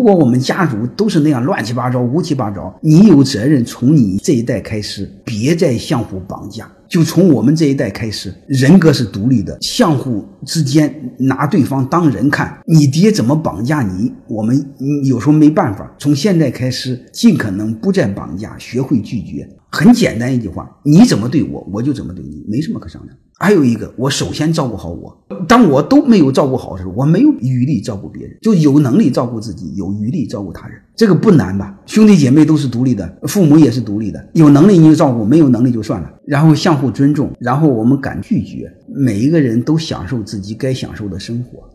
如果我们家族都是那样乱七八糟、乌七八糟，你有责任从你这一代开始，别再相互绑架。就从我们这一代开始，人格是独立的，相互之间拿对方当人看。你爹怎么绑架你，我们有时候没办法。从现在开始，尽可能不再绑架，学会拒绝。很简单一句话，你怎么对我，我就怎么对你，没什么可商量。还有一个，我首先照顾好我。当我都没有照顾好的时候，我没有余力照顾别人，就有能力照顾自己，有余力照顾他人。这个不难吧？兄弟姐妹都是独立的，父母也是独立的，有能力你就照顾，没有能力就算了。然后相互尊重，然后我们敢拒绝，每一个人都享受自己该享受的生活。